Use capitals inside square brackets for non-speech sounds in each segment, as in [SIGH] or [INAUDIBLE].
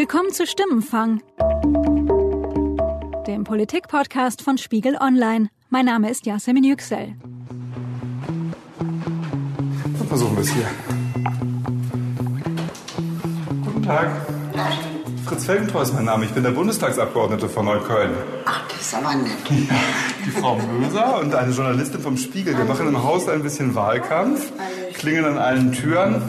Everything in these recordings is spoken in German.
Willkommen zu Stimmenfang, dem Politik-Podcast von Spiegel Online. Mein Name ist Yasemin Yüksel. Dann versuchen wir es hier. Guten Tag. Fritz Felgentreu ist mein Name. Ich bin der Bundestagsabgeordnete von Neukölln. Ach, das ist aber nett. [LAUGHS] Ja, die Frau Möser und eine Journalistin vom Spiegel. Wir machen im Haus ein bisschen Wahlkampf, klingeln an allen Türen.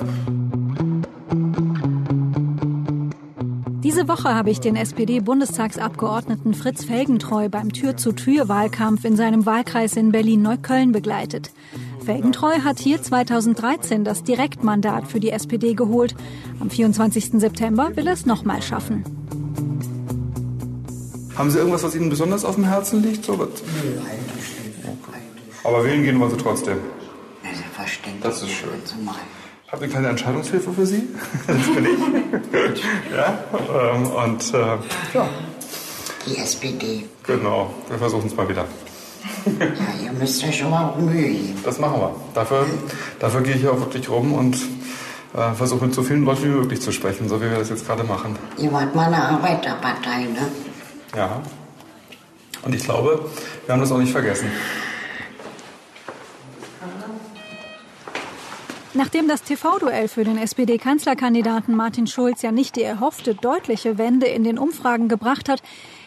Diese Woche habe ich den SPD-Bundestagsabgeordneten Fritz Felgentreu beim Tür-zu-Tür-Wahlkampf in seinem Wahlkreis in Berlin-Neukölln begleitet. Felgentreu hat hier 2013 das Direktmandat für die SPD geholt. Am 24. September will er es nochmal schaffen. Haben Sie irgendwas, was Ihnen besonders auf dem Herzen liegt? So was? Nö, eigentlich nicht. Aber wählen gehen wollen Sie trotzdem. Das ist schön. Habt ihr keine Entscheidungshilfe für Sie? [LAUGHS] Das bin ich. ja, ähm, und äh, ja, Die SPD. genau. Wir versuchen es mal wieder. Ja, ihr müsst euch schon mal auch Mühe geben. Das machen wir. Dafür, dafür gehe ich auch wirklich rum und äh, versuche mit so vielen Leuten wie möglich zu sprechen, so wie wir das jetzt gerade machen. Ihr wart mal eine Arbeiterpartei, ne? Ja. Und ich glaube, wir haben das auch nicht vergessen. Nachdem das TV-Duell für den SPD-Kanzlerkandidaten Martin Schulz ja nicht die erhoffte deutliche Wende in den Umfragen gebracht hat,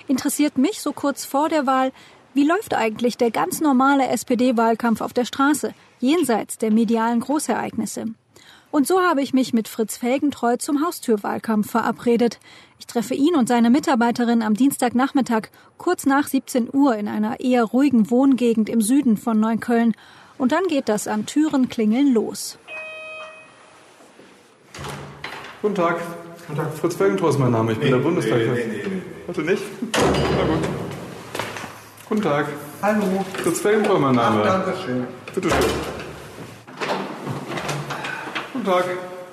interessiert mich so kurz vor der Wahl, wie läuft eigentlich der ganz normale SPD-Wahlkampf auf der Straße, jenseits der medialen Großereignisse? Und so habe ich mich mit Fritz Felgentreu zum Haustürwahlkampf verabredet. Ich treffe ihn und seine Mitarbeiterin am Dienstagnachmittag kurz nach 17 Uhr in einer eher ruhigen Wohngegend im Süden von Neukölln. Und dann geht das an Türen klingeln los. Guten Tag. Guten Tag. Fritz Felgentreu ist mein Name. Ich bin der Bundestag. Nee, nee, nee, Heute nicht? Na gut. Guten Tag. Hallo. Fritz Felgentreu mein Name. Ach, danke schön. Bitte schön. Guten Tag.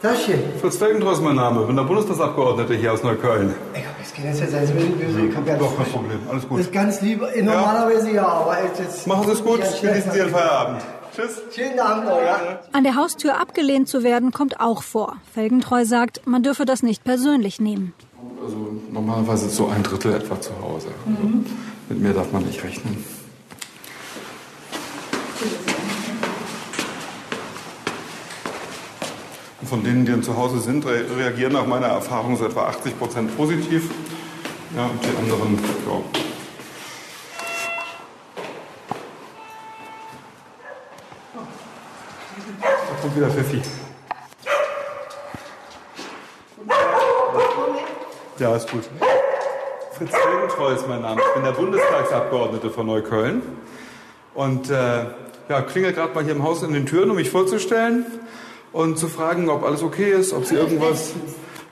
Taschen. Fritz Felgentreu ist mein Name. Bin der Bundestagsabgeordnete hier aus Neukölln. Ich hab jetzt keine Zeit, böse. Ich hab ganz, Doch, kein Problem. Alles das gut. ist ganz lieb. Normalerweise ja, aber jetzt. Machen Sie es gut. Ja, Genießen Sie Ihren Feierabend. Tschüss. Schönen Abend noch, ja. An der Haustür abgelehnt zu werden, kommt auch vor. Felgentreu sagt, man dürfe das nicht persönlich nehmen. Also normalerweise so ein Drittel etwa zu Hause. Also mit mir darf man nicht rechnen. Und von denen, die dann zu Hause sind, re reagieren nach meiner Erfahrung so etwa 80 Prozent positiv. Ja, und die anderen, ja. Kommt wieder Pfiffi. Ja, ist gut. Fritz Felgentreu ist mein Name. Ich bin der Bundestagsabgeordnete von Neukölln. Und äh, ja, klingel gerade mal hier im Haus in den Türen, um mich vorzustellen und zu fragen, ob alles okay ist, ob Sie irgendwas.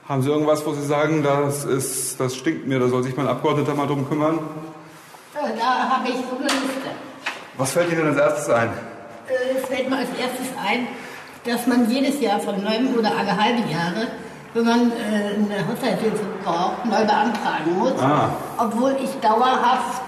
Haben Sie irgendwas, wo Sie sagen, das, ist, das stinkt mir, da soll sich mein Abgeordneter mal drum kümmern? Da habe ich so eine Liste. Was fällt Ihnen als erstes ein? Äh, Es fällt mir als erstes ein, dass man jedes Jahr von neun oder alle halbe Jahre, wenn man äh, eine Haushaltshilfe braucht, neu beantragen muss. Ah. Obwohl ich dauerhaft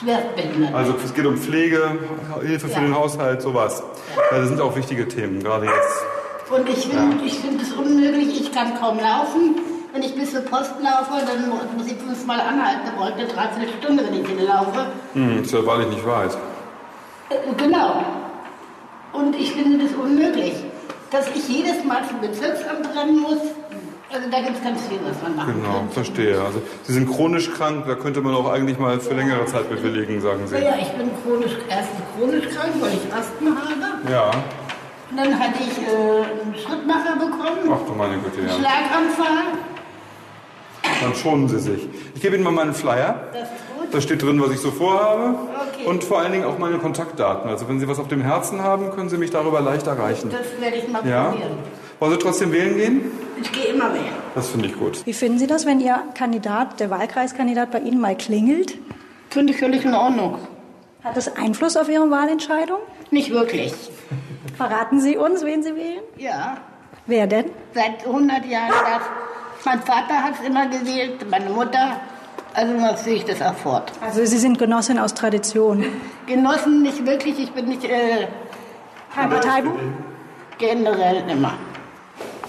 schwerstbehindert bin. Also es geht um Pflege, Hilfe für Ja. den Haushalt, sowas. Ja, das sind auch wichtige Themen, gerade jetzt. Und ich finde ich find es unmöglich, ich kann kaum laufen. Wenn ich bis zur Post laufe, dann mu- muss ich fünfmal anhalten. Da brauche ich eine Dreiviertelstunde, wenn ich hinlaufe. Hm, ist ja wahrlich nicht weit. Äh, Genau. Und ich finde das unmöglich, dass ich jedes Mal zum Bezirksamt rennen muss. Also da gibt es ganz viel, was man machen Genau, könnte. verstehe. Also Sie sind chronisch krank, da könnte man auch eigentlich mal für längere Zeit bewilligen, sagen Sie. Naja, ich bin chronisch, erstens chronisch krank, weil ich Asthma habe. Ja. Und dann hatte ich äh, einen Schrittmacher bekommen, Ach du meine Güte, ja. Schlaganfall. Dann schonen Sie sich. Ich gebe Ihnen mal meinen Flyer. Das. Da steht drin, was ich so vorhabe. Okay. Und vor allen Dingen auch meine Kontaktdaten. Also wenn Sie was auf dem Herzen haben, können Sie mich darüber leicht erreichen. Das werde ich mal Ja? probieren. Wollen Sie trotzdem wählen gehen? Ich gehe immer wählen. Das finde ich gut. Wie finden Sie das, wenn Ihr Kandidat, der Wahlkreiskandidat bei Ihnen mal klingelt? Finde ich völlig in Ordnung. Hat das Einfluss auf Ihre Wahlentscheidung? Nicht wirklich. Verraten Sie uns, wen Sie wählen? Ja, Wer denn? seit 100 Jahren. Das. Mein Vater hat es immer gewählt, meine Mutter. Also dann sehe ich das auch fort. Also Sie sind Genossin aus Tradition. [LAUGHS] Genossen nicht wirklich, ich bin nicht äh, Parteibuch? generell immer.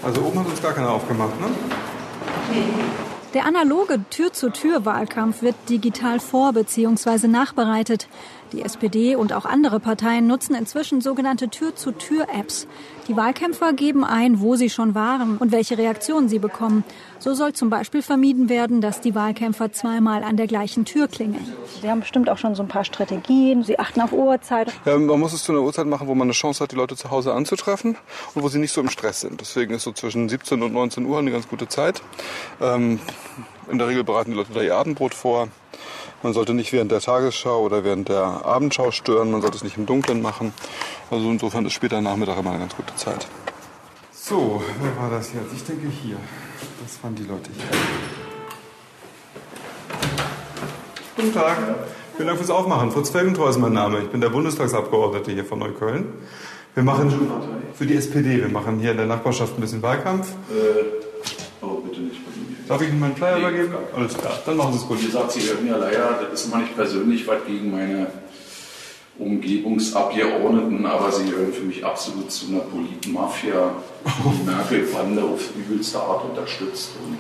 Also oben hat uns gar keiner aufgemacht, ne? Der analoge Tür-zu-Tür-Wahlkampf wird digital vor- bzw. nachbereitet. Die SPD und auch andere Parteien nutzen inzwischen sogenannte Tür-zu-Tür-Apps. Die Wahlkämpfer geben ein, wo sie schon waren und welche Reaktionen sie bekommen. So soll zum Beispiel vermieden werden, dass die Wahlkämpfer zweimal an der gleichen Tür klingeln. Sie haben bestimmt auch schon so ein paar Strategien. Sie achten auf Uhrzeit. Ja, man muss es zu einer Uhrzeit machen, wo man eine Chance hat, die Leute zu Hause anzutreffen und wo sie nicht so im Stress sind. Deswegen ist so zwischen 17 und 19 Uhr eine ganz gute Zeit. Ähm, in der Regel bereiten die Leute da ihr Abendbrot vor. Man sollte nicht während der Tagesschau oder während der Abendschau stören. Man sollte es nicht im Dunkeln machen. Also insofern ist später Nachmittag immer eine ganz gute Zeit. So, wer war das jetzt? Ich denke hier. Das waren die Leute hier. Guten Tag. Vielen Dank fürs Aufmachen. Fritz Felgentreu ist mein Name. Ich bin der Bundestagsabgeordnete hier von Neukölln. Wir machen für die SPD, wir machen hier in der Nachbarschaft ein bisschen Wahlkampf. Äh, oh, bitte nicht bei mir. Darf ich Ihnen meinen Flyer übergeben? Alles klar, dann machen Sie es gut. Wie gesagt, Sie hören ja leider, das ist immer nicht persönlich was gegen meine Umgebungsabgeordneten, aber sie gehören für mich absolut zu einer Politenmafia, die [LAUGHS] Merkel-Bande auf übelste Art unterstützt. Und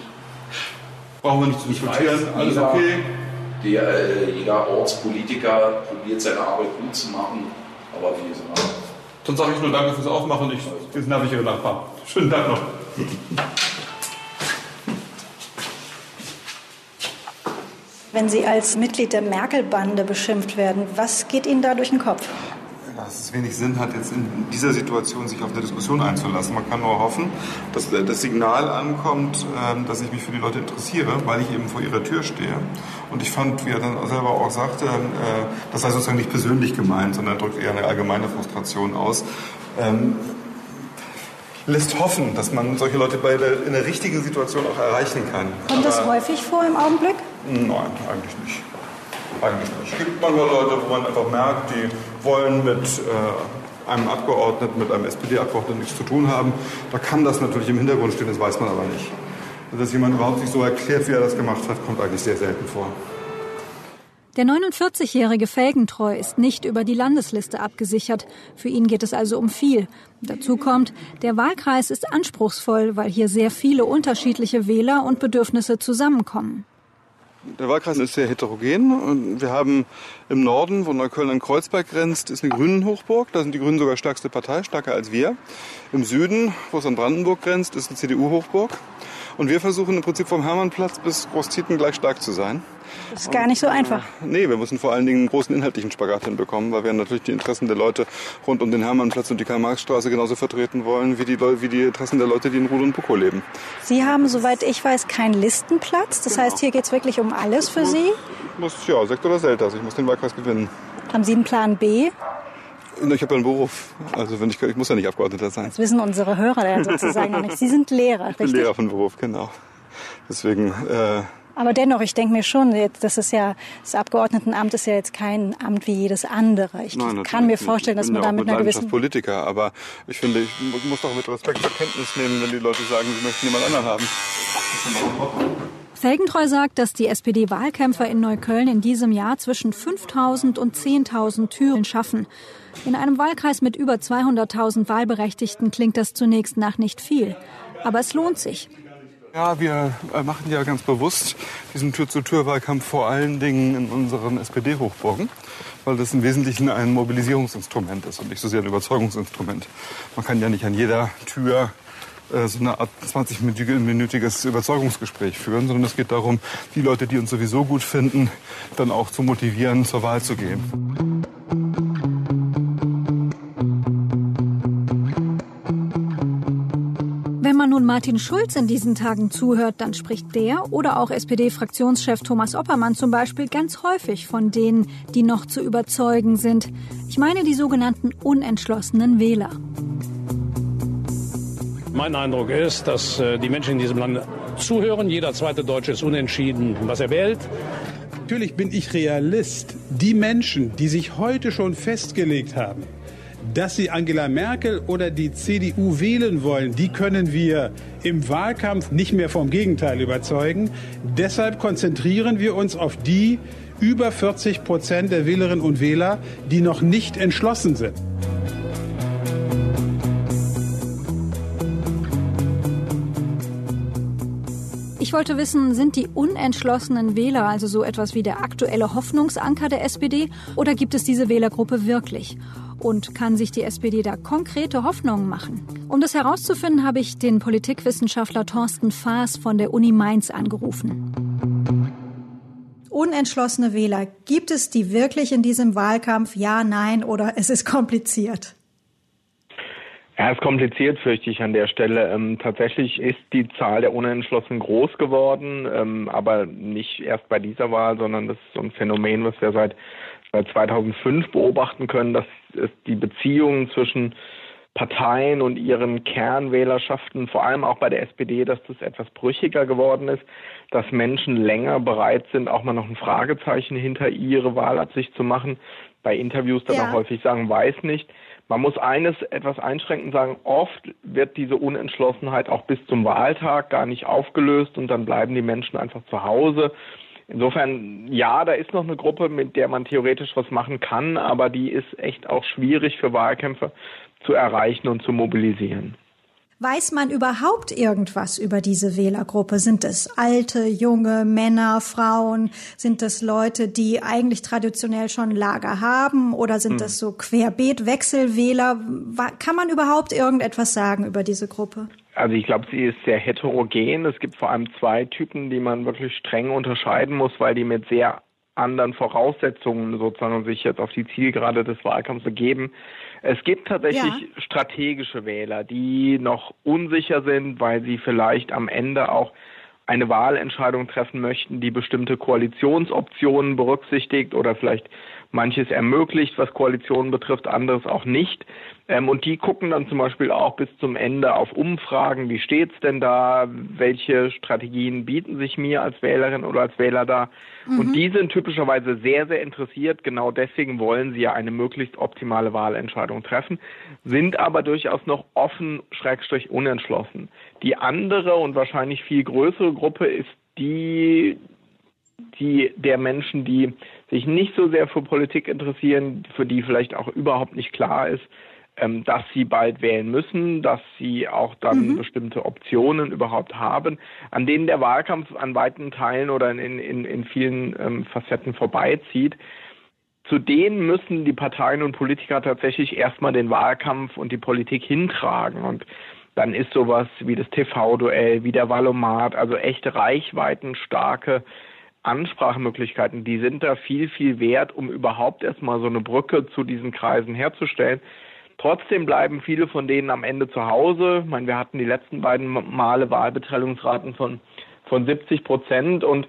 Brauchen wir nicht zu diskutieren, weiß, alles jeder, okay. Der, äh, jeder Ortspolitiker probiert seine Arbeit gut zu machen, aber wie gesagt, Dann sage ich nur Danke fürs Aufmachen. Ich, jetzt nerv ich Ihre Nachbarn. Schönen Tag noch. Wenn Sie als Mitglied der Merkel-Bande beschimpft werden, was geht Ihnen da durch den Kopf? Dass es wenig Sinn hat, jetzt in dieser Situation sich auf eine Diskussion einzulassen. Man kann nur hoffen, dass das Signal ankommt, ähm, dass ich mich für die Leute interessiere, weil ich eben vor ihrer Tür stehe. Und ich fand, wie er dann selber auch sagte, äh, das sei sozusagen nicht persönlich gemeint, sondern drückt eher eine allgemeine Frustration aus. Lässt hoffen, dass man solche Leute der, in der richtigen Situation auch erreichen kann. Kommt das Aber- häufig vor im Augenblick? Nein, eigentlich nicht. Eigentlich nicht. Es gibt manchmal Leute, wo man einfach merkt, die wollen mit äh, einem Abgeordneten, mit einem SPD-Abgeordneten nichts zu tun haben. Da kann das natürlich im Hintergrund stehen, das weiß man aber nicht. Dass jemand überhaupt sich so erklärt, wie er das gemacht hat, kommt eigentlich sehr selten vor. Der 49-jährige Felgentreu ist nicht über die Landesliste abgesichert. Für ihn geht es also um viel. Dazu kommt, der Wahlkreis ist anspruchsvoll, weil hier sehr viele unterschiedliche Wähler und Bedürfnisse zusammenkommen. Der Wahlkreis ist sehr heterogen. Und wir haben im Norden, wo Neukölln an Kreuzberg grenzt, ist eine Grünen-Hochburg. Da sind die Grünen sogar stärkste Partei, stärker als wir. Im Süden, wo es an Brandenburg grenzt, ist eine CDU-Hochburg. Und wir versuchen im Prinzip vom Hermannplatz bis Großzieten gleich stark zu sein. Das ist gar nicht so einfach. Nee, wir müssen vor allen Dingen einen großen inhaltlichen Spagat hinbekommen, weil wir natürlich die Interessen der Leute rund um den Hermannplatz und die Karl-Marx-Straße genauso vertreten wollen, wie die, wie die Interessen der Leute, die in Ruhl und Bukow leben. Sie haben, soweit ich weiß, keinen Listenplatz. Das heißt, hier geht es wirklich um alles für Sie. Ich muss, ja, Sekt oder Selters, ich muss den Wahlkreis gewinnen. Haben Sie einen Plan B? Ich habe ja einen Beruf, also wenn ich, ich muss ja nicht Abgeordneter sein. Das wissen unsere Hörer ja sozusagen noch nicht. Sie sind Lehrer, Ich bin richtig? Lehrer von Beruf, genau. Deswegen, äh, Aber dennoch, ich denke mir schon, jetzt, das ist ja, das Abgeordnetenamt ist ja jetzt kein Amt wie jedes andere. Ich Nein, kann mir vorstellen, dass ich bin man ja da auch mit einer gewissen Politiker, aber ich finde, ich mu- muss doch mit Respekt zur Kenntnis nehmen, wenn die Leute sagen, sie möchten jemand anderen haben. Felgentreu sagt, dass die SPD-Wahlkämpfer in Neukölln in diesem Jahr zwischen 5.000 und 10.000 Türen schaffen. In einem Wahlkreis mit über 200.000 Wahlberechtigten klingt das zunächst nach nicht viel. Aber es lohnt sich. Ja, wir äh, machen ja ganz bewusst diesen Tür-zu-Tür-Wahlkampf vor allen Dingen in unseren SPD-Hochburgen, weil das im Wesentlichen ein Mobilisierungsinstrument ist und nicht so sehr ein Überzeugungsinstrument. Man kann ja nicht an jeder Tür äh, so eine Art 20-minütiges Überzeugungsgespräch führen, sondern es geht darum, die Leute, die uns sowieso gut finden, dann auch zu motivieren, zur Wahl zu gehen. Man nun Martin Schulz in diesen Tagen zuhört, dann spricht der oder auch SPD-Fraktionschef Thomas Oppermann zum Beispiel ganz häufig von denen, die noch zu überzeugen sind. Ich meine die sogenannten unentschlossenen Wähler. Mein Eindruck ist, dass äh, die Menschen in diesem Land zuhören. Jeder zweite Deutsche ist unentschieden, was er wählt. Natürlich bin ich Realist. Die Menschen, die sich heute schon festgelegt haben, dass sie Angela Merkel oder die CDU wählen wollen, die können wir im Wahlkampf nicht mehr vom Gegenteil überzeugen. Deshalb konzentrieren wir uns auf die über 40 Prozent der Wählerinnen und Wähler, die noch nicht entschlossen sind. Ich wollte wissen, sind die unentschlossenen Wähler also so etwas wie der aktuelle Hoffnungsanker der SPD oder gibt es diese Wählergruppe wirklich? Und kann sich die SPD da konkrete Hoffnungen machen? Um das herauszufinden, habe ich den Politikwissenschaftler Thorsten Faas von der Uni Mainz angerufen. Unentschlossene Wähler, gibt es die wirklich in diesem Wahlkampf? Ja, nein oder es ist kompliziert? Ja, es ist kompliziert, fürchte ich an der Stelle. Ähm, tatsächlich ist die Zahl der Unentschlossenen groß geworden, ähm, aber nicht erst bei dieser Wahl, sondern das ist so ein Phänomen, was wir seit, seit 2005 beobachten können, dass es die Beziehungen zwischen Parteien und ihren Kernwählerschaften, vor allem auch bei der SPD, dass das etwas brüchiger geworden ist, dass Menschen länger bereit sind, auch mal noch ein Fragezeichen hinter ihre Wahlabsicht zu machen, bei Interviews dann ja. auch häufig sagen, weiß nicht. Man muss eines etwas einschränkend sagen, oft wird diese Unentschlossenheit auch bis zum Wahltag gar nicht aufgelöst und dann bleiben die Menschen einfach zu Hause. Insofern, ja, da ist noch eine Gruppe, mit der man theoretisch was machen kann, aber die ist echt auch schwierig für Wahlkämpfe zu erreichen und zu mobilisieren. Weiß man überhaupt irgendwas über diese Wählergruppe? Sind es alte, junge, Männer, Frauen? Sind es Leute, die eigentlich traditionell schon Lager haben? Oder sind hm. es so querbeet Wechselwähler? Kann man überhaupt irgendetwas sagen über diese Gruppe? Also ich glaube, sie ist sehr heterogen. Es gibt vor allem zwei Typen, die man wirklich streng unterscheiden muss, weil die mit sehr anderen Voraussetzungen sozusagen sich jetzt auf die Zielgerade des Wahlkampfs begeben. Es gibt tatsächlich ja. strategische Wähler, die noch unsicher sind, weil sie vielleicht am Ende auch eine Wahlentscheidung treffen möchten, die bestimmte Koalitionsoptionen berücksichtigt oder vielleicht manches ermöglicht, was Koalitionen betrifft, anderes auch nicht. Ähm, und die gucken dann zum Beispiel auch bis zum Ende auf Umfragen, wie steht's denn da, welche Strategien bieten sich mir als Wählerin oder als Wähler da. Mhm. Und die sind typischerweise sehr, sehr interessiert. Genau deswegen wollen sie ja eine möglichst optimale Wahlentscheidung treffen, sind aber durchaus noch offen, schrägstrich unentschlossen. Die andere und wahrscheinlich viel größere Gruppe ist die, die der Menschen, die sich nicht so sehr für Politik interessieren, für die vielleicht auch überhaupt nicht klar ist, ähm, dass sie bald wählen müssen, dass sie auch dann mhm. bestimmte Optionen überhaupt haben, an denen der Wahlkampf an weiten Teilen oder in, in, in vielen ähm, Facetten vorbeizieht. Zu denen müssen die Parteien und Politiker tatsächlich erstmal den Wahlkampf und die Politik hintragen. Und dann ist sowas wie das TV-Duell, wie der Wahlomat, also echt reichweitenstarke Ansprachemöglichkeiten, die sind da viel, viel wert, um überhaupt erstmal so eine Brücke zu diesen Kreisen herzustellen. Trotzdem bleiben viele von denen am Ende zu Hause. Ich meine, wir hatten die letzten beiden Male Wahlbeteiligungsraten von, von 70 Prozent und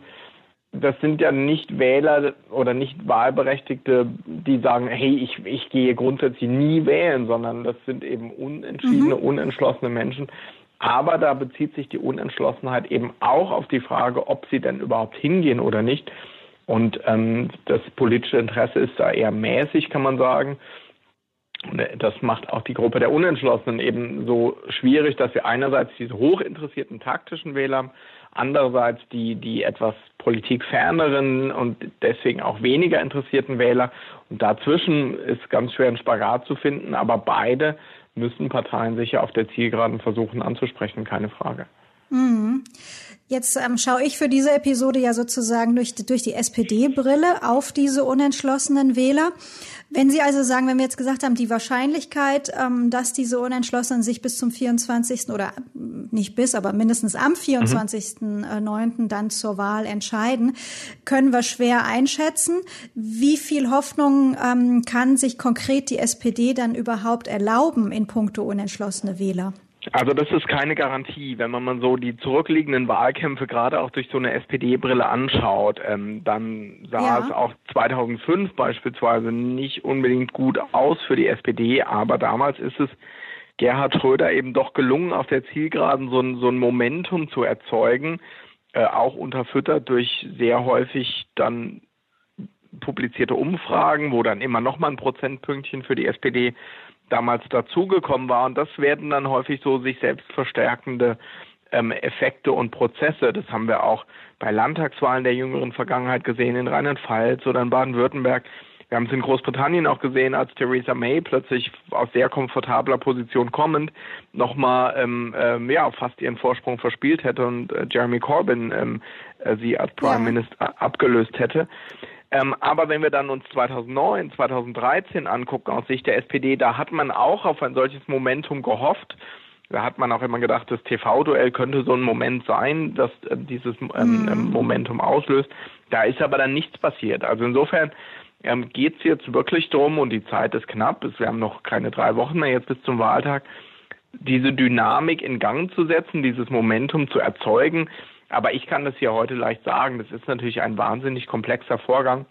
das sind ja nicht Wähler oder nicht Wahlberechtigte, die sagen, hey, ich, ich gehe grundsätzlich nie wählen, sondern das sind eben unentschiedene, mhm. unentschlossene Menschen. Aber da bezieht sich die Unentschlossenheit eben auch auf die Frage, ob sie denn überhaupt hingehen oder nicht. Und ähm, das politische Interesse ist da eher mäßig, kann man sagen. Das macht auch die Gruppe der Unentschlossenen eben so schwierig, dass wir einerseits diese hochinteressierten taktischen Wähler haben, andererseits die, die etwas politikferneren und deswegen auch weniger interessierten Wähler. Und dazwischen ist ganz schwer ein Spagat zu finden, aber beide müssen Parteien sicher auf der Zielgeraden versuchen anzusprechen, keine Frage. Mhm. Jetzt ähm, schaue ich für diese Episode ja sozusagen durch, durch die SPD-Brille auf diese unentschlossenen Wähler. Wenn Sie also sagen, wenn wir jetzt gesagt haben, die Wahrscheinlichkeit, ähm, dass diese Unentschlossenen sich bis zum 24. oder nicht bis, aber mindestens am 24.09. Mhm. dann zur Wahl entscheiden, können wir schwer einschätzen. Wie viel Hoffnung ähm, kann sich konkret die SPD dann überhaupt erlauben in puncto unentschlossene Wähler? Also das ist keine Garantie. Wenn man mal so die zurückliegenden Wahlkämpfe gerade auch durch so eine SPD-Brille anschaut, ähm, dann sah ja. es auch 2005 beispielsweise nicht unbedingt gut aus für die SPD, aber damals ist es Gerhard Schröder eben doch gelungen, auf der Zielgeraden so ein, so ein Momentum zu erzeugen, äh, auch unterfüttert durch sehr häufig dann publizierte Umfragen, wo dann immer noch mal ein Prozentpünktchen für die SPD damals dazugekommen war. Und das werden dann häufig so sich selbst verstärkende ähm, Effekte und Prozesse. Das haben wir auch bei Landtagswahlen der jüngeren Vergangenheit gesehen in Rheinland-Pfalz oder in Baden-Württemberg. Wir haben es in Großbritannien auch gesehen, als Theresa May plötzlich aus sehr komfortabler Position kommend nochmal ähm, ähm, ja, fast ihren Vorsprung verspielt hätte und äh, Jeremy Corbyn ähm, äh, sie als Prime ja. Minister abgelöst hätte. Ähm, aber wenn wir dann uns 2009, 2013 angucken aus Sicht der SPD, da hat man auch auf ein solches Momentum gehofft. Da hat man auch immer gedacht, das TV-Duell könnte so ein Moment sein, das äh, dieses ähm, mhm. Momentum auslöst. Da ist aber dann nichts passiert. Also insofern ähm, geht es jetzt wirklich darum, und die Zeit ist knapp, wir haben noch keine drei Wochen mehr jetzt bis zum Wahltag, diese Dynamik in Gang zu setzen, dieses Momentum zu erzeugen. Aber ich kann das hier heute leicht sagen, das ist natürlich ein wahnsinnig komplexer Vorgang.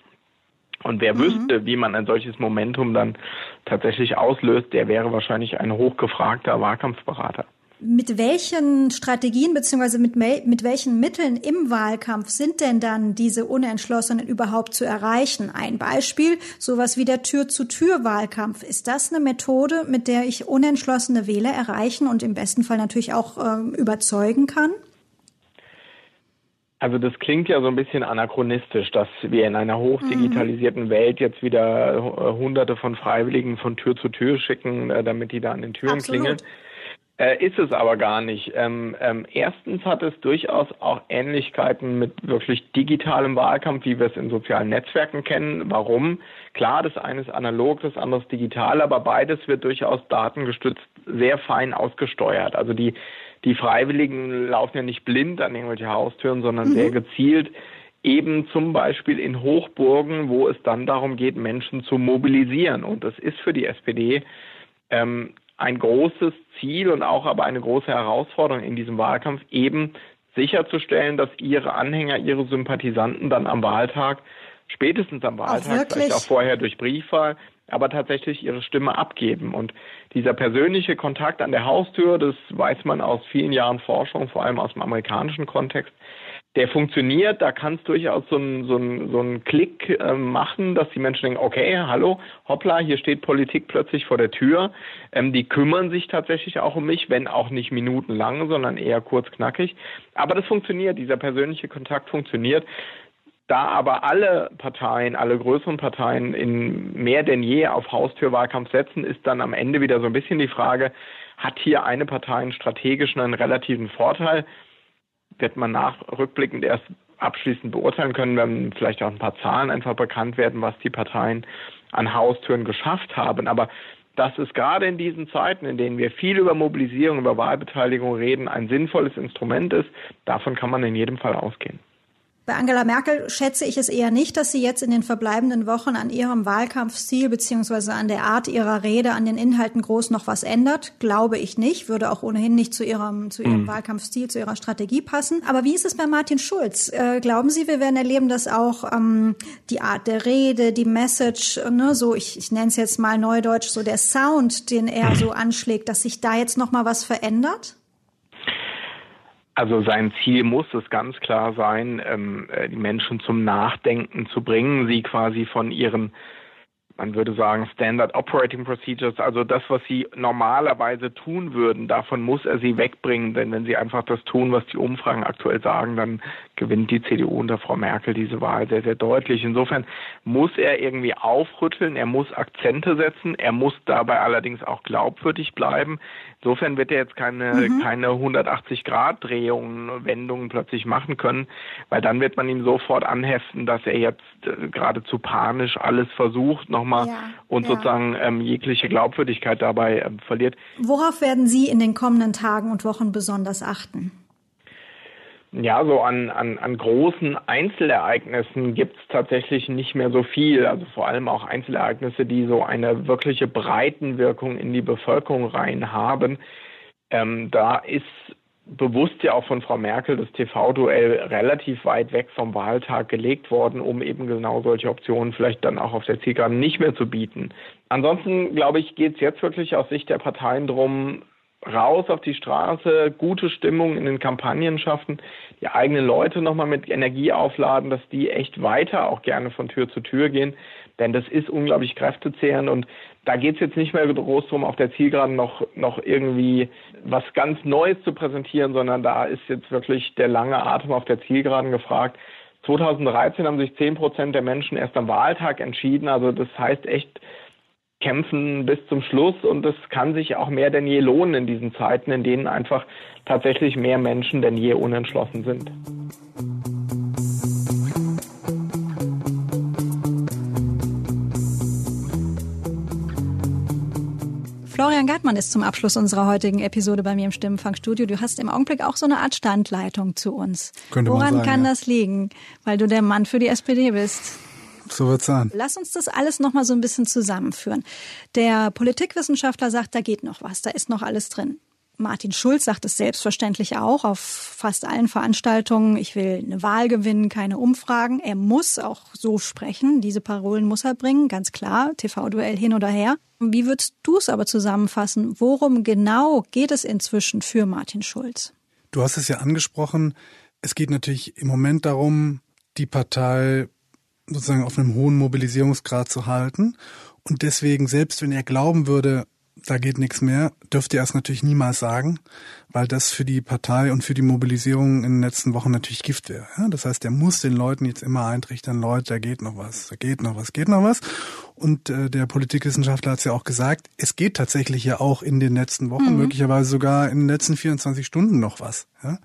Und wer mhm. wüsste, wie man ein solches Momentum dann tatsächlich auslöst, der wäre wahrscheinlich ein hochgefragter Wahlkampfberater. Mit welchen Strategien beziehungsweise mit, mit welchen Mitteln im Wahlkampf sind denn dann diese Unentschlossenen überhaupt zu erreichen? Ein Beispiel, sowas wie der Tür-zu-Tür-Wahlkampf. Ist das eine Methode, mit der ich unentschlossene Wähler erreichen und im besten Fall natürlich auch äh, überzeugen kann? Also das klingt ja so ein bisschen anachronistisch, dass wir in einer hochdigitalisierten mhm. Welt jetzt wieder äh, hunderte von Freiwilligen von Tür zu Tür schicken, äh, damit die da an den Türen Absolut. klingeln. Äh, ist es aber gar nicht. Ähm, ähm, erstens hat es durchaus auch Ähnlichkeiten mit wirklich digitalem Wahlkampf, wie wir es in sozialen Netzwerken kennen. Warum? Klar, das eine ist analog, das andere ist digital, aber beides wird durchaus datengestützt sehr fein ausgesteuert. Also die die Freiwilligen laufen ja nicht blind an irgendwelche Haustüren, sondern mhm. sehr gezielt eben zum Beispiel in Hochburgen, wo es dann darum geht, Menschen zu mobilisieren. Und das ist für die SPD ähm, ein großes Ziel und auch aber eine große Herausforderung in diesem Wahlkampf, eben sicherzustellen, dass ihre Anhänger, ihre Sympathisanten dann am Wahltag, spätestens am Wahltag, vielleicht auch vorher durch Briefwahl, aber tatsächlich ihre Stimme abgeben. Und dieser persönliche Kontakt an der Haustür, das weiß man aus vielen Jahren Forschung, vor allem aus dem amerikanischen Kontext, der funktioniert, da kann es durchaus so einen so so ein Klick äh, machen, dass die Menschen denken, okay, hallo, hoppla, hier steht Politik plötzlich vor der Tür. Ähm, die kümmern sich tatsächlich auch um mich, wenn auch nicht minutenlang, sondern eher kurz knackig. Aber das funktioniert, dieser persönliche Kontakt funktioniert. Da aber alle Parteien, alle größeren Parteien in mehr denn je auf Haustürwahlkampf setzen, ist dann am Ende wieder so ein bisschen die Frage, hat hier eine Partei einen strategischen, einen relativen Vorteil? Wird man nach rückblickend erst abschließend beurteilen können, wenn vielleicht auch ein paar Zahlen einfach bekannt werden, was die Parteien an Haustüren geschafft haben. Aber dass es gerade in diesen Zeiten, in denen wir viel über Mobilisierung, über Wahlbeteiligung reden, ein sinnvolles Instrument ist, davon kann man in jedem Fall ausgehen. Bei Angela Merkel schätze ich es eher nicht, dass sie jetzt in den verbleibenden Wochen an ihrem Wahlkampfstil beziehungsweise an der Art ihrer Rede, an den Inhalten groß noch was ändert. Glaube ich nicht. Würde auch ohnehin nicht zu ihrem, zu ihrem mhm. Wahlkampfstil, zu ihrer Strategie passen. Aber wie ist es bei Martin Schulz? Äh, glauben Sie, wir werden erleben, dass auch ähm, die Art der Rede, die Message, ne, so ich, ich nenne es jetzt mal neudeutsch, so der Sound, den er so anschlägt, dass sich da jetzt noch mal was verändert? Also sein Ziel muss es ganz klar sein, ähm, äh, die Menschen zum Nachdenken zu bringen, sie quasi von ihren man würde sagen Standard Operating Procedures, also das, was sie normalerweise tun würden, davon muss er sie wegbringen, denn wenn sie einfach das tun, was die Umfragen aktuell sagen, dann gewinnt die CDU unter Frau Merkel diese Wahl sehr, sehr deutlich. Insofern muss er irgendwie aufrütteln, er muss Akzente setzen, er muss dabei allerdings auch glaubwürdig bleiben. Insofern wird er jetzt keine, mhm. keine 180-Grad-Drehungen, Wendungen plötzlich machen können, weil dann wird man ihm sofort anheften, dass er jetzt äh, geradezu panisch alles versucht nochmal ja, und ja. sozusagen ähm, jegliche Glaubwürdigkeit dabei ähm, verliert. Worauf werden Sie in den kommenden Tagen und Wochen besonders achten? Ja, so an, an, an großen Einzelereignissen gibt es tatsächlich nicht mehr so viel. Also vor allem auch Einzelereignisse, die so eine wirkliche Breitenwirkung in die Bevölkerung rein haben. Ähm, da ist bewusst ja auch von Frau Merkel das TV-Duell relativ weit weg vom Wahltag gelegt worden, um eben genau solche Optionen vielleicht dann auch auf der Zielgeraden nicht mehr zu bieten. Ansonsten, glaube ich, geht es jetzt wirklich aus Sicht der Parteien darum, raus auf die Straße, gute Stimmung in den Kampagnen schaffen, die eigenen Leute nochmal mit Energie aufladen, dass die echt weiter auch gerne von Tür zu Tür gehen. Denn das ist unglaublich kräftezehrend und da geht es jetzt nicht mehr groß darum, auf der Zielgeraden noch, noch irgendwie was ganz Neues zu präsentieren, sondern da ist jetzt wirklich der lange Atem auf der Zielgeraden gefragt, 2013 haben sich 10 Prozent der Menschen erst am Wahltag entschieden. Also das heißt echt kämpfen bis zum Schluss und das kann sich auch mehr denn je lohnen in diesen Zeiten, in denen einfach tatsächlich mehr Menschen denn je unentschlossen sind. Florian Gartmann ist zum Abschluss unserer heutigen Episode bei mir im Stimmenfangstudio. Du hast im Augenblick auch so eine Art Standleitung zu uns. Könnte Woran man sagen, kann ja. das liegen? Weil du der Mann für die SPD bist. So wird's sein. Lass uns das alles noch mal so ein bisschen zusammenführen. Der Politikwissenschaftler sagt, da geht noch was, da ist noch alles drin. Martin Schulz sagt es selbstverständlich auch auf fast allen Veranstaltungen. Ich will eine Wahl gewinnen, keine Umfragen. Er muss auch so sprechen. Diese Parolen muss er bringen, ganz klar. TV-Duell hin oder her. Wie würdest du es aber zusammenfassen? Worum genau geht es inzwischen für Martin Schulz? Du hast es ja angesprochen. Es geht natürlich im Moment darum, die Partei sozusagen auf einem hohen Mobilisierungsgrad zu halten. Und deswegen, selbst wenn er glauben würde, da geht nichts mehr, dürfte er es natürlich niemals sagen, weil das für die Partei und für die Mobilisierung in den letzten Wochen natürlich Gift wäre. Das heißt, er muss den Leuten jetzt immer eintrichtern, Leute, da geht noch was, da geht noch was, geht noch was. Und äh, der Politikwissenschaftler hat es ja auch gesagt, es geht tatsächlich ja auch in den letzten Wochen, Mhm. möglicherweise sogar in den letzten 24 Stunden noch was. Ja?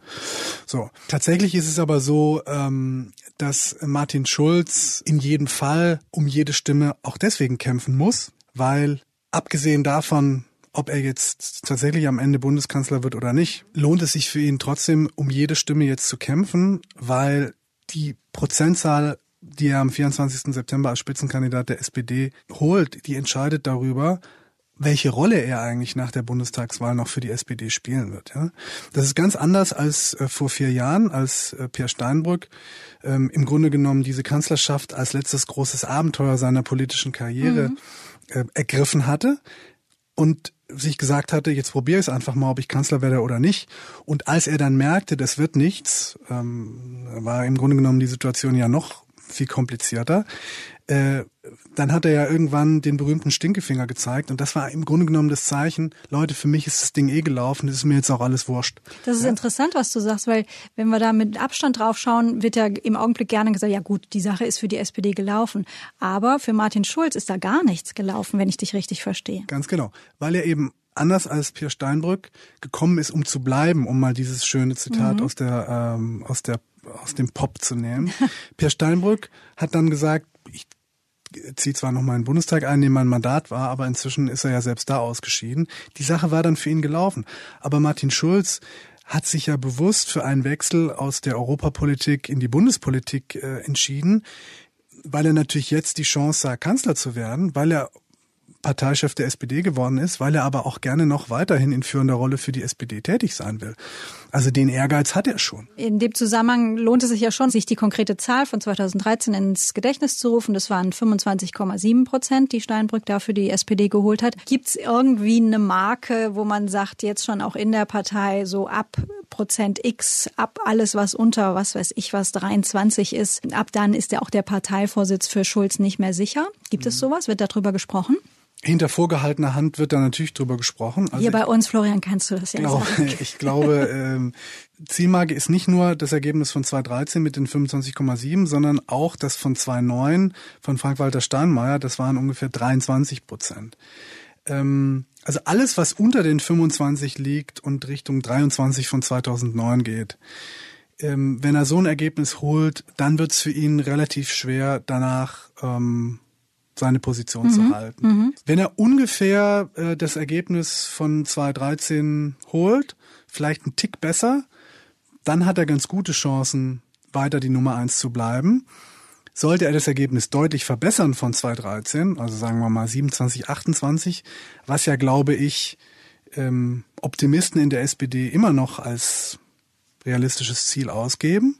So, tatsächlich ist es aber so, ähm, dass Martin Schulz in jedem Fall um jede Stimme auch deswegen kämpfen muss, weil abgesehen davon, ob er jetzt tatsächlich am Ende Bundeskanzler wird oder nicht, lohnt es sich für ihn trotzdem, um jede Stimme jetzt zu kämpfen, weil die Prozentzahl, die er am 24. September als Spitzenkandidat der SPD holt, die entscheidet darüber, welche Rolle er eigentlich nach der Bundestagswahl noch für die SPD spielen wird. Ja? Das ist ganz anders als äh, vor vier Jahren, als äh, Pierre Steinbrück ähm, im Grunde genommen diese Kanzlerschaft als letztes großes Abenteuer seiner politischen Karriere Mhm. Äh, ergriffen hatte und sich gesagt hatte, jetzt probiere ich es einfach mal, ob ich Kanzler werde oder nicht. Und als er dann merkte, das wird nichts, ähm, war im Grunde genommen die Situation ja noch viel komplizierter. Äh, dann hat er ja irgendwann den berühmten Stinkefinger gezeigt und das war im Grunde genommen das Zeichen, Leute, für mich ist das Ding eh gelaufen, das ist mir jetzt auch alles wurscht. Das ist interessant, was du sagst, weil wenn wir da mit Abstand drauf schauen, wird ja im Augenblick gerne gesagt, ja gut, die Sache ist für die SPD gelaufen. Aber für Martin Schulz ist da gar nichts gelaufen, wenn ich dich richtig verstehe. Ganz genau, weil er eben anders als Pierre Steinbrück gekommen ist, um zu bleiben, um mal dieses schöne Zitat Mhm. aus der ähm, aus der aus dem Pop zu nehmen. [LAUGHS] Pierre Steinbrück hat dann gesagt, ich ziehe zwar noch in den Bundestag ein, dem mein Mandat war, aber inzwischen ist er ja selbst da ausgeschieden. Die Sache war dann für ihn gelaufen. Aber Martin Schulz hat sich ja bewusst für einen Wechsel aus der Europapolitik in die Bundespolitik äh, entschieden, weil er natürlich jetzt die Chance sah, Kanzler zu werden, weil er Parteichef der SPD geworden ist, weil er aber auch gerne noch weiterhin in führender Rolle für die SPD tätig sein will. Also den Ehrgeiz hat er schon. In dem Zusammenhang lohnt es sich ja schon, sich die konkrete Zahl von 2013 ins Gedächtnis zu rufen. Das waren 25,7 Prozent, die Steinbrück dafür die SPD geholt hat. Gibt es irgendwie eine Marke, wo man sagt, jetzt schon auch in der Partei so ab Prozent X, ab alles, was unter, was weiß ich was, 23 ist, ab dann ist ja auch der Parteivorsitz für Schulz nicht mehr sicher. Gibt es sowas? Wird darüber gesprochen? Hinter vorgehaltener Hand wird da natürlich drüber gesprochen. Also Hier bei uns, Florian, kannst du das ja glaube, sagen. [LAUGHS] ich glaube, ähm, Zielmarke ist nicht nur das Ergebnis von 2013 mit den 25,7, sondern auch das von 2009 von Frank-Walter Steinmeier, das waren ungefähr 23 Prozent. Ähm, also alles, was unter den 25 liegt und Richtung 23 von 2009 geht, ähm, wenn er so ein Ergebnis holt, dann wird es für ihn relativ schwer, danach ähm, seine Position zu halten. Wenn er ungefähr äh, das Ergebnis von 2013 holt, vielleicht einen Tick besser, dann hat er ganz gute Chancen, weiter die Nummer eins zu bleiben. Sollte er das Ergebnis deutlich verbessern von 2013, also sagen wir mal 27, 28, was ja glaube ich ähm, Optimisten in der SPD immer noch als realistisches Ziel ausgeben,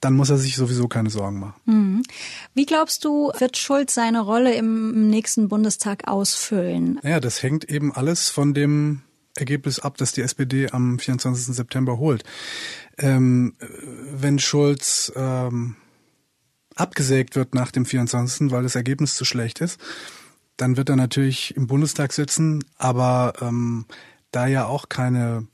dann muss er sich sowieso keine Sorgen machen. Wie glaubst du, wird Schulz seine Rolle im nächsten Bundestag ausfüllen? Naja, das hängt eben alles von dem Ergebnis ab, das die SPD am 24. September holt. Ähm, wenn Schulz ähm, abgesägt wird nach dem 24., weil das Ergebnis zu schlecht ist, dann wird er natürlich im Bundestag sitzen, aber ähm, da ja auch keine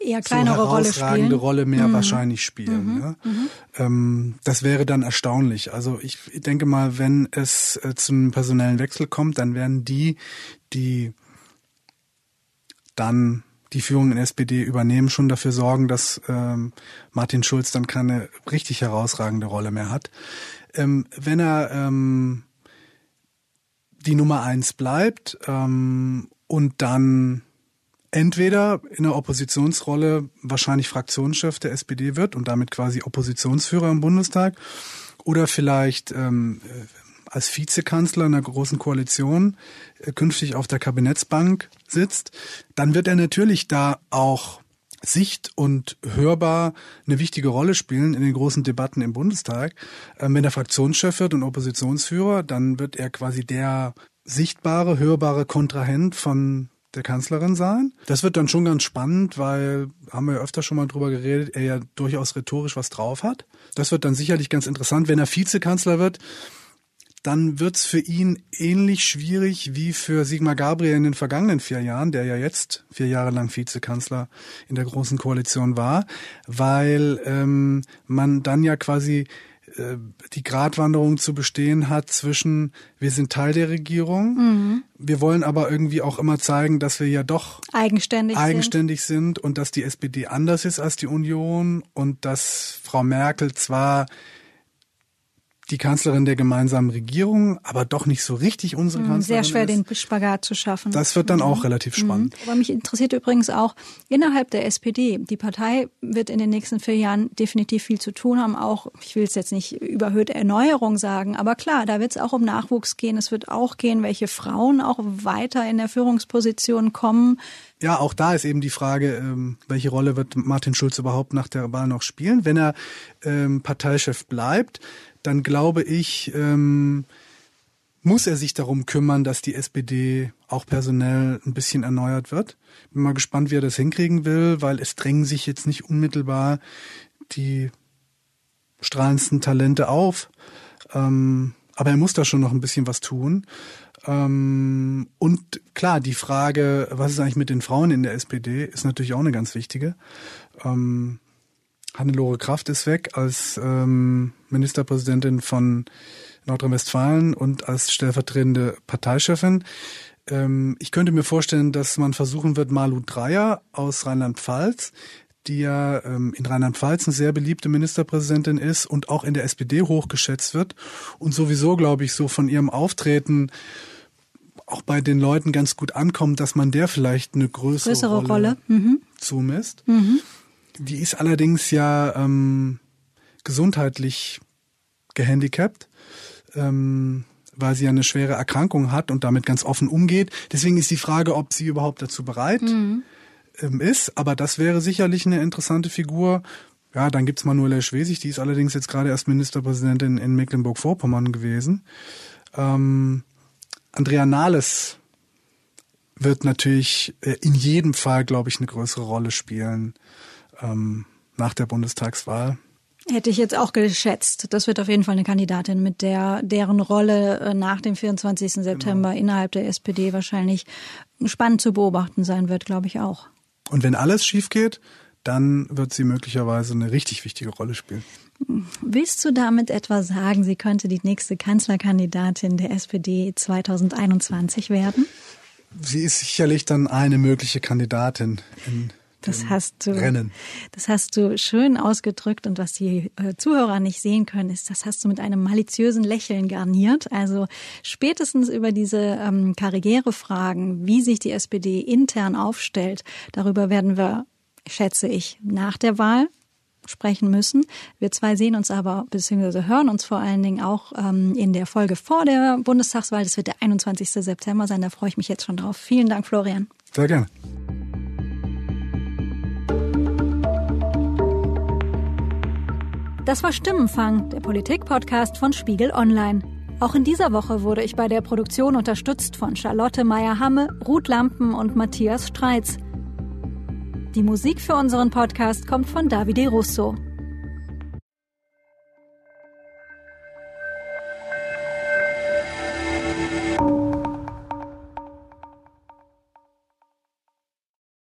eher kleinere so Rolle herausragende spielen. Rolle mehr Mhm. wahrscheinlich spielen. Mhm. Ne? Mhm. Ähm, das wäre dann erstaunlich. Also ich denke mal, wenn es äh, zum personellen Wechsel kommt, dann werden die, die dann die Führung in SPD übernehmen, schon dafür sorgen, dass ähm, Martin Schulz dann keine richtig herausragende Rolle mehr hat. Ähm, wenn er ähm, die Nummer eins bleibt ähm, und dann entweder in der Oppositionsrolle wahrscheinlich Fraktionschef der SPD wird und damit quasi Oppositionsführer im Bundestag oder vielleicht ähm, äh, als Vizekanzler einer großen Koalition äh, künftig auf der Kabinettsbank sitzt, dann wird er natürlich da auch sicht- und hörbar eine wichtige Rolle spielen in den großen Debatten im Bundestag. Ähm, wenn er Fraktionschef wird und Oppositionsführer, dann wird er quasi der sichtbare, hörbare Kontrahent von der Kanzlerin sein. Das wird dann schon ganz spannend, weil, haben wir ja öfter schon mal drüber geredet, er ja durchaus rhetorisch was drauf hat. Das wird dann sicherlich ganz interessant. Wenn er Vizekanzler wird, dann wird's für ihn ähnlich schwierig wie für Sigmar Gabriel in den vergangenen vier Jahren, der ja jetzt vier Jahre lang Vizekanzler in der Großen Koalition war, weil ähm, man dann ja quasi die Gratwanderung zu bestehen hat zwischen wir sind Teil der Regierung, Mhm. wir wollen aber irgendwie auch immer zeigen, dass wir ja doch Eigenständig, eigenständig sind und dass die SPD anders ist als die Union und dass Frau Merkel zwar die Kanzlerin der gemeinsamen Regierung, aber doch nicht so richtig unsere. Mhm, Kanzlerin Sehr schwer, ist. den Spagat zu schaffen. Das wird dann auch relativ spannend. Aber mich interessiert übrigens auch innerhalb der SPD. Die Partei wird in den nächsten vier Jahren definitiv viel zu tun haben. Auch, ich will es jetzt nicht überhöhte Erneuerung sagen, aber klar, da wird es auch um Nachwuchs gehen. Es wird auch gehen, welche Frauen auch weiter in der Führungsposition kommen. Ja, auch da ist eben die Frage, ähm, welche Rolle wird Martin Schulz überhaupt nach der Wahl noch spielen? Wenn er ähm, Parteichef bleibt, dann glaube ich, ähm, muss er sich darum kümmern, dass die SPD auch personell ein bisschen erneuert wird. Bin mal gespannt, wie er das hinkriegen will, weil es drängen sich jetzt nicht unmittelbar die strahlendsten Talente auf. Ähm, aber er muss da schon noch ein bisschen was tun. Ähm, und klar, die Frage, was ist eigentlich mit den Frauen in der SPD, ist natürlich auch eine ganz wichtige. Ähm, Hannelore Kraft ist weg als ähm, Ministerpräsidentin von Nordrhein-Westfalen und als stellvertretende Parteichefin. Ähm, ich könnte mir vorstellen, dass man versuchen wird, Malu Dreyer aus Rheinland-Pfalz, die ja ähm, in Rheinland-Pfalz eine sehr beliebte Ministerpräsidentin ist und auch in der SPD hochgeschätzt wird und sowieso, glaube ich, so von ihrem Auftreten auch bei den Leuten ganz gut ankommt, dass man der vielleicht eine größere, Größere Rolle, Rolle. Mhm. zumisst. Mhm. Die ist allerdings ja ähm, gesundheitlich gehandicapt, ähm, weil sie ja eine schwere Erkrankung hat und damit ganz offen umgeht. Deswegen ist die Frage, ob sie überhaupt dazu bereit Mhm. ähm, ist. Aber das wäre sicherlich eine interessante Figur. Ja, dann gibt's Manuela Schwesig, die ist allerdings jetzt gerade erst Ministerpräsidentin in Mecklenburg-Vorpommern gewesen. Ähm, Andrea Nahles wird natürlich äh, in jedem Fall, glaube ich, eine größere Rolle spielen ähm, nach der Bundestagswahl. Hätte ich jetzt auch geschätzt. Das wird auf jeden Fall eine Kandidatin, mit der deren Rolle äh, nach dem 24. September innerhalb der SPD wahrscheinlich spannend zu beobachten sein wird, glaube ich auch. Und wenn alles schief geht, dann wird sie möglicherweise eine richtig wichtige Rolle spielen. Willst du damit etwa sagen, sie könnte die nächste Kanzlerkandidatin der SPD 2021 werden? Sie ist sicherlich dann eine mögliche Kandidatin in Das hast du, Rennen. das hast du schön ausgedrückt und was die äh, Zuhörer nicht sehen können, ist, das hast du mit einem maliziösen Lächeln garniert. Also spätestens über diese ähm, Karrierefragen, wie sich die SPD intern aufstellt, darüber werden wir, schätze ich, nach der Wahl sprechen müssen. Wir zwei sehen uns aber, beziehungsweise hören uns vor allen Dingen auch ähm, in der Folge vor der Bundestagswahl. Das wird der 21. September sein. Da freue ich mich jetzt schon drauf. Vielen Dank, Florian. Sehr gerne. Das war Stimmenfang, der Politik-Podcast von Spiegel Online. Auch in dieser Woche wurde ich bei der Produktion unterstützt von Charlotte Meyer-Hamme, Ruth Lampen und Matthias Streitz. Die Musik für unseren Podcast kommt von Davide Russo.